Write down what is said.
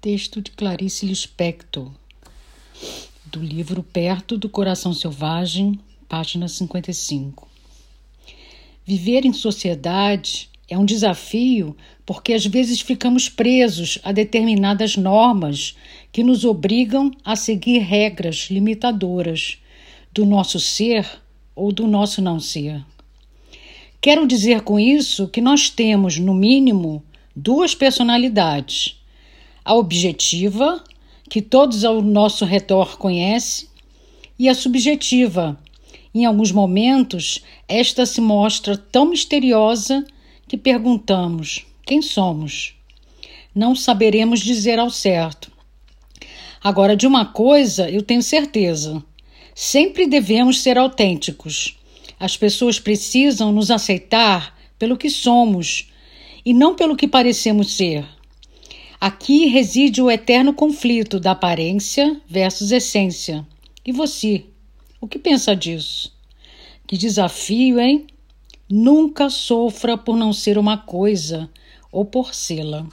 Texto de Clarice Lispector, do livro Perto do Coração Selvagem, página 55. Viver em sociedade é um desafio porque às vezes ficamos presos a determinadas normas que nos obrigam a seguir regras limitadoras do nosso ser ou do nosso não ser. Quero dizer com isso que nós temos, no mínimo, duas personalidades a objetiva, que todos ao nosso redor conhecem, e a subjetiva. Em alguns momentos, esta se mostra tão misteriosa que perguntamos: quem somos? Não saberemos dizer ao certo. Agora, de uma coisa eu tenho certeza: sempre devemos ser autênticos. As pessoas precisam nos aceitar pelo que somos e não pelo que parecemos ser. Aqui reside o eterno conflito da aparência versus essência. E você? O que pensa disso? Que desafio, hein? Nunca sofra por não ser uma coisa ou por sê-la.